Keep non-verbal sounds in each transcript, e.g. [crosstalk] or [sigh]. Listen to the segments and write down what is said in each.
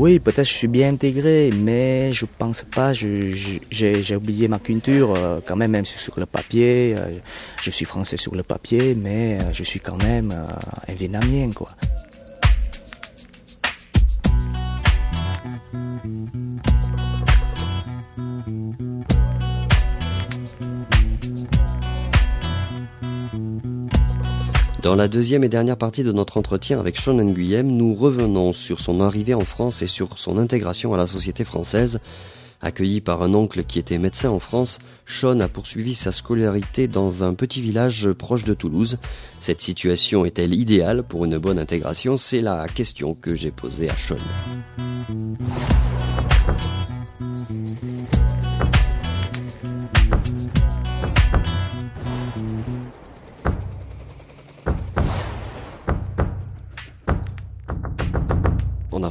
Oui, peut-être je suis bien intégré, mais je pense pas. J'ai oublié ma culture euh, quand même, même sur le papier. Euh, je suis français sur le papier, mais euh, je suis quand même un Vietnamien. Dans la deuxième et dernière partie de notre entretien avec Sean Nguyem, nous revenons sur son arrivée en France et sur son intégration à la société française. Accueilli par un oncle qui était médecin en France, Sean a poursuivi sa scolarité dans un petit village proche de Toulouse. Cette situation est-elle idéale pour une bonne intégration? C'est la question que j'ai posée à Sean.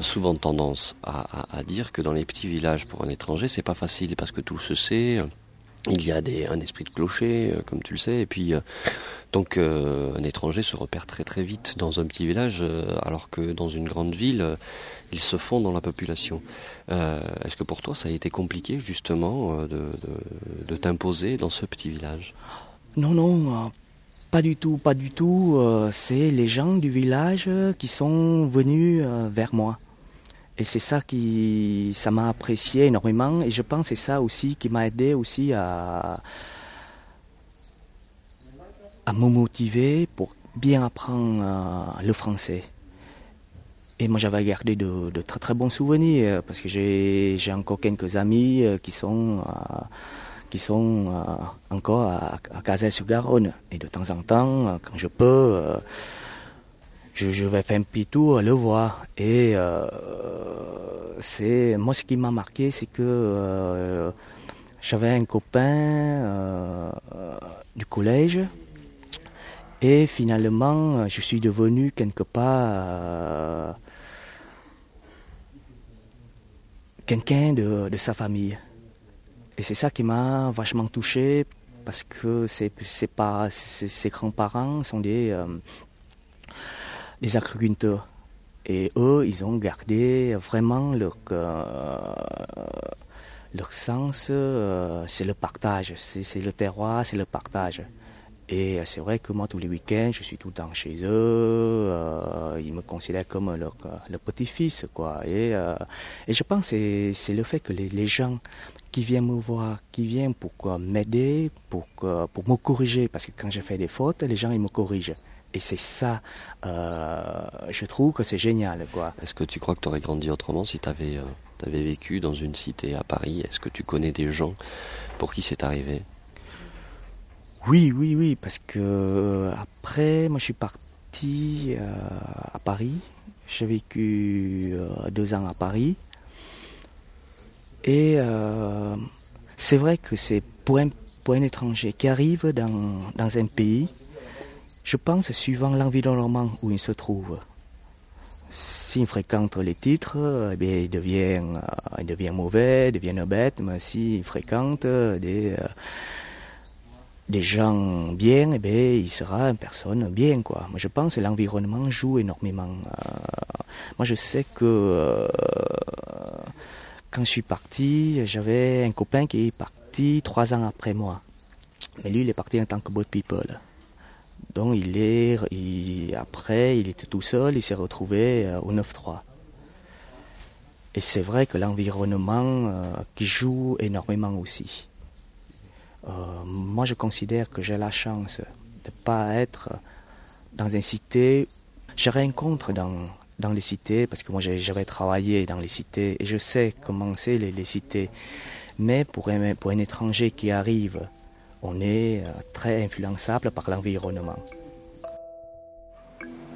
Souvent tendance à, dire que dans les petits villages pour un étranger, c'est pas facile parce que tout se sait. Il y a un esprit de clocher, euh, comme tu le sais, et puis euh, donc euh, un étranger se repère très très vite dans un petit village, alors que dans une grande ville, il se fond dans la population. Est-ce que pour toi, ça a été compliqué justement de, t'imposer dans ce petit village? Non, non, pas du tout, pas du tout. c'est les gens du village qui sont venus vers moi. Et c'est ça qui, ça m'a apprécié énormément. Et je pense que c'est ça aussi qui m'a aidé aussi à, à me motiver pour bien apprendre euh, le français. Et moi, j'avais gardé de, très très bons souvenirs parce que j'ai encore quelques amis euh, qui sont, euh, qui sont encore à, à sur garonne Et de temps en temps, quand je peux, je, vais faire un petit tour, le voir. Et euh, c'est moi ce qui m'a marqué, c'est que euh, j'avais un copain euh, du collège. Et finalement, je suis devenu quelque part quelqu'un de, sa famille. Et c'est ça qui m'a vachement touché parce que ses grands-parents sont des les agriculteurs. Et eux, ils ont gardé vraiment leur, euh, leur sens, euh, c'est le partage, c'est le terroir, c'est le partage. Et c'est vrai que moi, tous les week-ends, je suis tout le temps chez eux. Euh, ils me considèrent comme leur, petit-fils, quoi. Et, et, je pense que c'est le fait que les, les, gens qui viennent me voir, qui viennent pour m'aider, pour, pour me corriger, parce que quand je fais des fautes, les gens, ils me corrigent. Et c'est ça, euh, je trouve que c'est génial. quoi. Est-ce que tu crois que tu aurais grandi autrement si tu avais, euh, vécu dans une cité à Paris? Est-ce que tu connais des gens pour qui c'est arrivé? Oui, oui, oui, parce que euh, après, moi je suis parti à Paris. J'ai vécu deux ans à Paris. Et c'est vrai que c'est pour un, pour un étranger qui arrive dans, dans un pays, je pense suivant l'environnement où il se trouve. S'il fréquente les titres, eh il, devient, euh, mauvais, il devient bête, mais s'il fréquente des, euh, des gens bien, eh il sera une personne bien. Quoi. Moi, je pense que l'environnement joue énormément. Euh, moi, je sais que quand je suis parti, j'avais un copain qui est parti trois ans après moi. Mais lui, il est parti en tant que boat people. Donc il est, après, il était tout seul, il s'est retrouvé euh, au 9-3. Et c'est vrai que l'environnement euh, qui joue énormément aussi. Euh, moi, je considère que j'ai la chance de ne pas être dans une cité. Je rencontre dans, dans les cités, parce que moi j'avais travaillé dans les cités et je sais comment c'est les, les cités. Mais pour un, pour un étranger qui arrive on est euh, très influençable par l'environnement.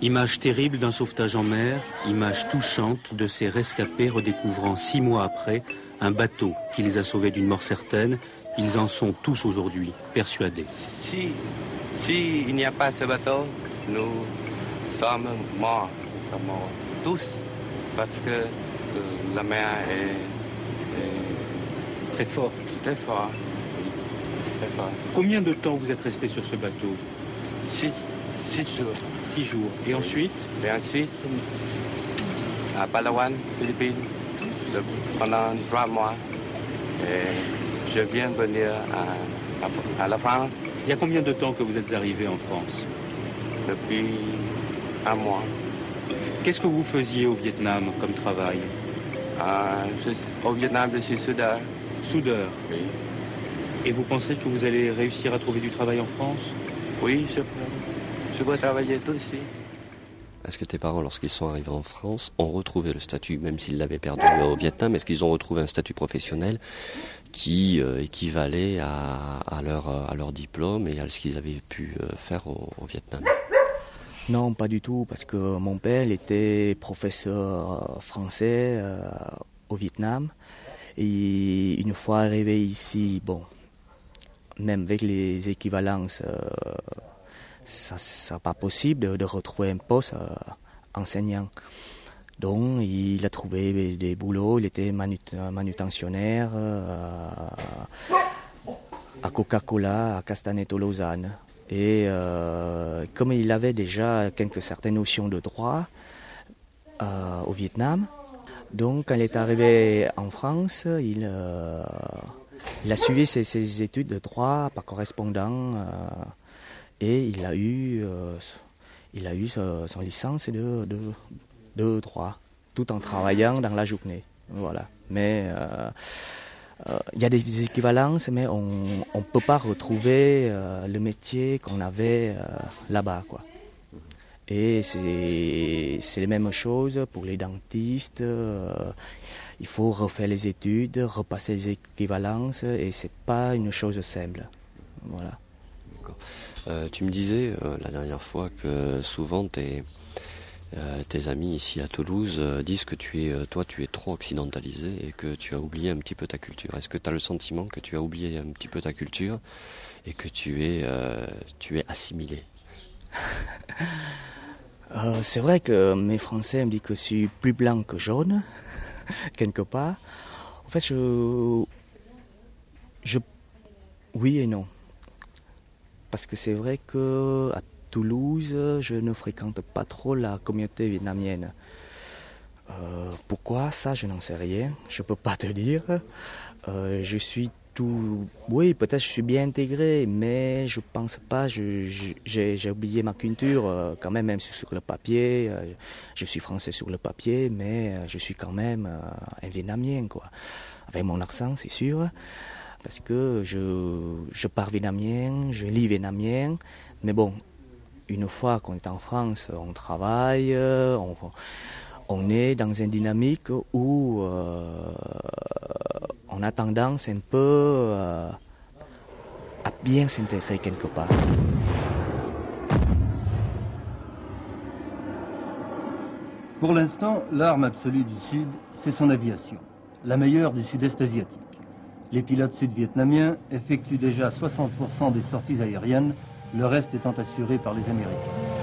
Image terrible d'un sauvetage en mer, image touchante de ces rescapés redécouvrant six mois après un bateau qui les a sauvés d'une mort certaine. Ils en sont tous aujourd'hui persuadés. Si, si il n'y a pas ce bateau, nous sommes morts. Nous sommes morts tous parce que euh, la mer est, est très forte. Très forte. Combien de temps vous êtes resté sur ce bateau? Six, jours. Six jours. Et ensuite? Et ensuite, à Palawan, Philippines. pendant trois mois. Et je viens venir à, la France. Il y a combien de temps que vous êtes arrivé en France? Depuis un mois. Qu'est-ce que vous faisiez au Vietnam comme travail? Euh, Au Vietnam, je suis soudeur. Soudeur Oui. Et vous pensez que vous allez réussir à trouver du travail en France? Oui, je, je vais travailler ici. Est-ce que tes parents, lorsqu'ils sont arrivés en France, ont retrouvé le statut, même s'ils l'avaient perdu au Vietnam, est-ce qu'ils ont retrouvé un statut professionnel qui euh, équivalait à, leur, à leur diplôme et à ce qu'ils avaient pu euh, faire au, Vietnam? Non, pas du tout, parce que mon père était professeur français euh, au Vietnam. Et une fois arrivé ici, bon, même avec les équivalences, euh, ça n'est pas possible de, retrouver un poste euh, enseignant. Donc il a trouvé des boulots, il était manutentionnaire euh, à Coca-Cola, à Castaneto Lausanne. Et comme il avait déjà quelques certaines notions de droit au Vietnam, donc quand il est arrivé en France, il il a suivi ses, études de droit par correspondant euh, et il a eu, euh, il a eu son, licence de, de, droit tout en travaillant dans la journée. Voilà. Mais euh, il y a des équivalences, mais on ne peut pas retrouver le métier qu'on avait là-bas. Quoi. Et c'est les mêmes choses pour les dentistes il faut refaire les études, repasser les équivalences, et c'est pas une chose simple. Voilà. Euh, tu me disais euh, la dernière fois que souvent tes, euh, tes amis ici à Toulouse disent que tu es, toi, tu es trop occidentalisé et que tu as oublié un petit peu ta culture. Est-ce que tu as le sentiment que tu as oublié un petit peu ta culture et que tu es, tu es assimilé? [laughs] C'est vrai que mes Français me disent que je suis plus blanc que jaune. [laughs] quelque part. En fait, je, oui et non. Parce que c'est vrai que à Toulouse, je ne fréquente pas trop la communauté vietnamienne. Euh, pourquoi? Ça, je n'en sais rien. Je ne peux pas te dire. Euh, je suis Oui, peut-être je suis bien intégré, mais je pense pas. J'ai oublié ma culture euh, quand même, même sur le papier. Euh, je suis français sur le papier, mais euh, je suis quand même un vietnamien, quoi. Avec mon accent, c'est sûr. Parce que je, parle vietnamien, je lis vietnamien. Mais bon, une fois qu'on est en France, on travaille, on est dans une dynamique où on a tendance un peu euh, à bien s'intégrer quelque part. Pour l'instant, l'arme absolue du Sud, c'est son aviation, la meilleure du Sud-Est asiatique. Les pilotes sud-vietnamiens effectuent déjà 60% des sorties aériennes, le reste étant assuré par les Américains.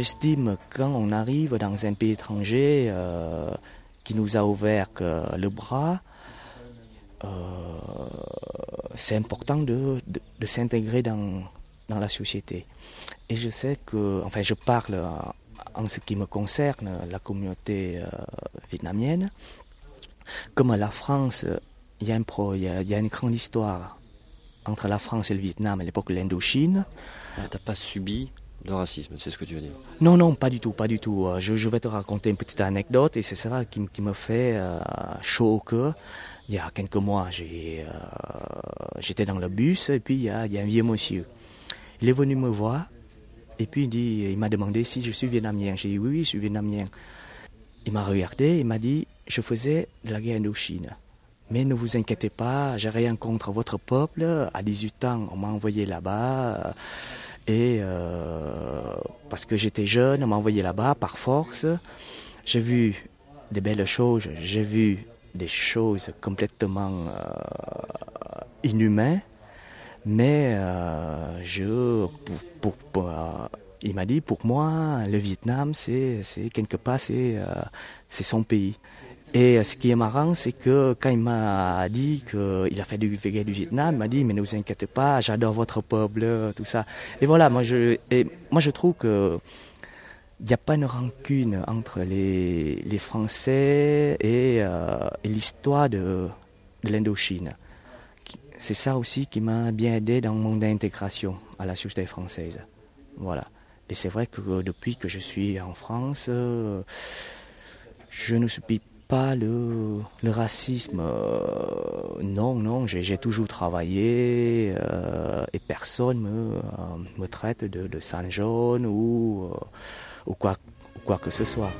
j'estime quand on arrive dans un pays étranger euh, qui nous a ouvert le bras, euh, c'est important de, de- s'intégrer dans, dans la société. Et je sais que, enfin, je parle en- ce qui me concerne, la communauté euh, vietnamienne. Comme la France, il y, a il y a- une grande histoire entre la France et le Vietnam à l'époque de l'Indochine. Ah, T'as pas subi de racisme, c'est ce que tu veux dire. Non, non, pas du tout, pas du tout. Euh, Je, vais te raconter une petite anecdote et c'est ça qui, me fait euh, chaud au cœur. Il y a quelques mois, euh, j'étais dans le bus et puis il y, a, un vieux monsieur. Il est venu me voir et puis il, il m'a demandé si je suis vietnamien. J'ai dit oui, oui, je suis vietnamien. Il m'a regardé, il m'a dit je faisais de la guerre Indochine. Mais ne vous inquiétez pas, j'ai rien contre votre peuple. À 18 ans, on m'a envoyé là-bas. Et euh, parce que j'étais jeune, on m'a envoyé là-bas par force. J'ai vu des belles choses, j'ai vu des choses complètement euh, inhumaines. Mais euh, je, pour, il m'a dit, pour moi, le Vietnam, c'est, quelque part, c'est son pays. Et euh, ce qui est marrant, c'est que quand il m'a dit qu'il a fait du Vietnam, il m'a dit, mais ne vous inquiétez pas, j'adore votre peuple, tout ça. Et voilà, moi je, moi je trouve que il n'y a pas une rancune entre les, Français et, euh, et l'histoire de, l'Indochine. C'est ça aussi qui m'a bien aidé dans mon intégration à la société française. Voilà. Et c'est vrai que depuis que je suis en France, euh, je ne subis pas le, racisme. euh, non, non, j'ai toujours travaillé euh, et personne me, euh, me traite de, jaune ou, ou, quoi, quoi que ce soit.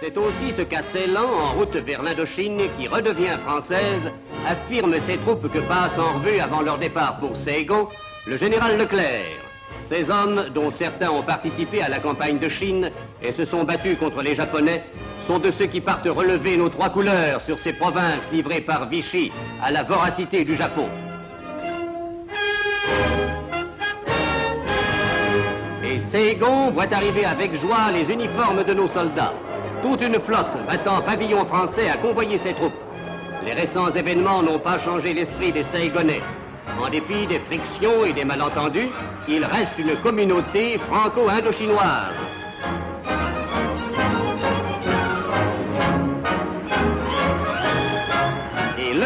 C'est aussi ce qu'à Ceylan, en route vers l'Indochine, qui redevient française, affirme ses troupes que passent en revue avant leur départ pour Saigon le général Leclerc. Ces hommes, dont certains ont participé à la campagne de Chine et se sont battus contre les Japonais, sont de ceux qui partent relever nos trois couleurs sur ces provinces livrées par Vichy à la voracité du Japon. Et Saigon voit arriver avec joie les uniformes de nos soldats. Toute une flotte battant pavillon français a convoyé ses troupes. Les récents événements n'ont pas changé l'esprit des Saigonais. En dépit des frictions et des malentendus, il reste une communauté franco-indochinoise.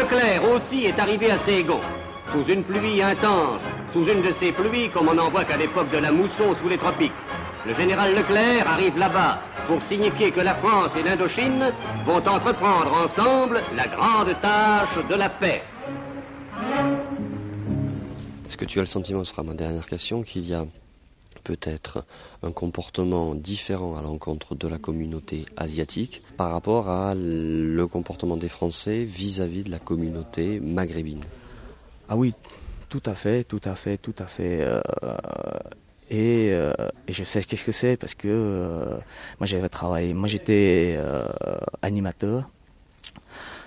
Leclerc aussi est arrivé à Saigon, sous une pluie intense, sous une de ces pluies comme on n'en voit qu'à l'époque de la mousson sous les tropiques. Le général Leclerc arrive là-bas pour signifier que la France et l'Indochine vont entreprendre ensemble la grande tâche de la paix. Est-ce que tu as le sentiment, ce sera ma dernière question, qu'il y a peut-être un comportement différent à l'encontre de la communauté asiatique par rapport à le comportement des Français vis-à-vis de la communauté maghrébine Ah oui, tout à fait, tout à fait, tout à fait. euh, et, euh, et je sais qu'est-ce que c'est parce que euh, moi j'avais travaillé, moi j'étais animateur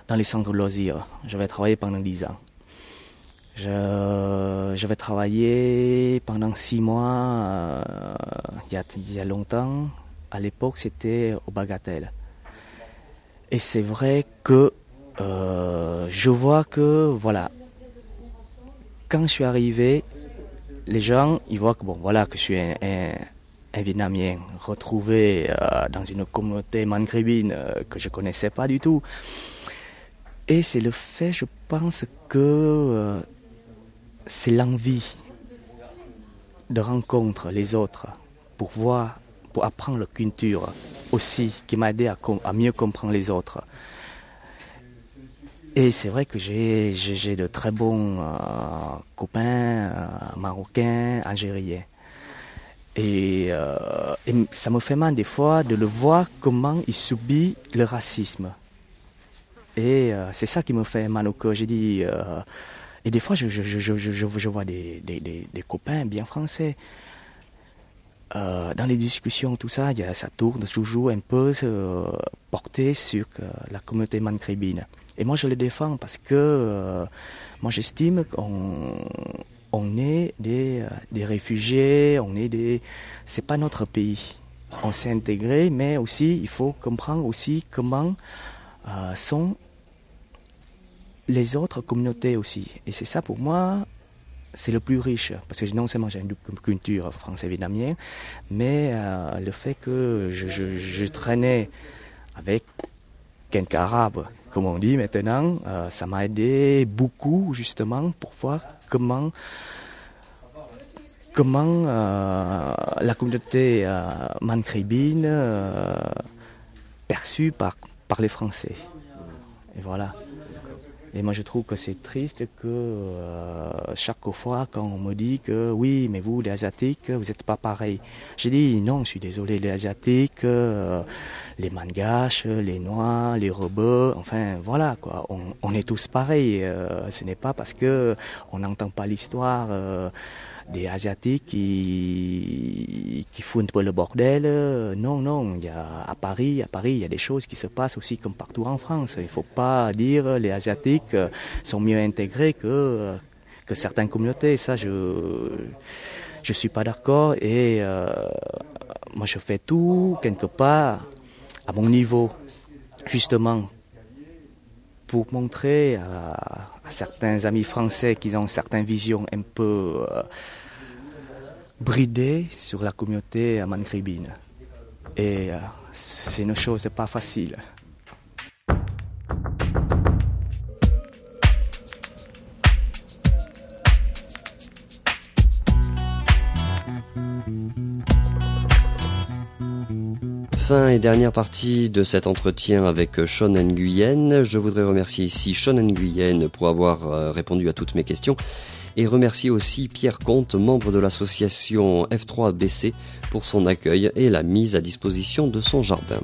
dans les centres de loisirs. J'avais travaillé pendant 10 ans. Je- J'avais travaillé pendant six mois, euh, il y, a, longtemps. À l'époque, c'était au Bagatelle. Et c'est vrai que euh, je vois que, voilà, quand je suis arrivé, les gens, ils voient que, bon, voilà, que je suis un, Vietnamien retrouvé euh, dans une communauté maghrébine euh, que je ne connaissais pas du tout. Et c'est le fait, je pense que c'est l'envie de rencontrer les autres pour voir, pour apprendre leur culture aussi, qui m'a aidé à, mieux comprendre les autres. Et c'est vrai que j'ai de très bons copains marocains, algériens. Et, et, ça me fait mal des fois de le voir comment il subit le racisme. Et c'est ça qui me fait mal au cœur. J'ai dit, et des fois, je, je, je, je vois des, des, des, copains bien français. Euh, dans les discussions, tout ça, ça tourne toujours un peu euh, porté sur euh, la communauté maghrébine. Et moi, je le défends parce que moi, j'estime qu'on on est des, des réfugiés, on est des. C'est pas notre pays. On s'est intégré, mais aussi, il faut comprendre aussi comment sont les autres communautés aussi. Et c'est ça pour moi, c'est le plus riche. Parce que non seulement j'ai une culture français-vietnamienne, mais euh, le fait que je, traînais avec quelques arabes, comme on dit maintenant, euh, ça m'a aidé beaucoup justement pour voir comment comment euh, la communauté maghrébine perçue par, par les Français. Et voilà. Et moi, je trouve que c'est triste que euh, chaque fois, quand on me dit que oui, mais vous, les Asiatiques, vous n'êtes pas pareil. J'ai dit non, je suis désolé, les Asiatiques, euh, les Mangaches, les Noirs, les robots, enfin voilà, quoi. On, on est tous pareils. Euh, ce n'est pas parce que on n'entend pas l'histoire des Asiatiques qui, font un peu le bordel. Non, non, il y a, à Paris, à Paris, il y a des choses qui se passent aussi comme partout en France. Il ne faut pas dire les Asiatiques sont mieux intégrés que, que certaines communautés. Ça, je je suis pas d'accord et euh, moi je fais tout quelque part à mon niveau, justement pour montrer à, certains amis français qui ont certaines visions un peu euh, bridées sur la communauté maghrébine. Et euh, c'est une chose pas facile. Fin et dernière partie de cet entretien avec Sean Nguyen. Je voudrais remercier ici Sean Nguyen pour avoir euh, répondu à toutes mes questions et remercier aussi Pierre Comte, membre de l'association F3BC, pour son accueil et la mise à disposition de son jardin.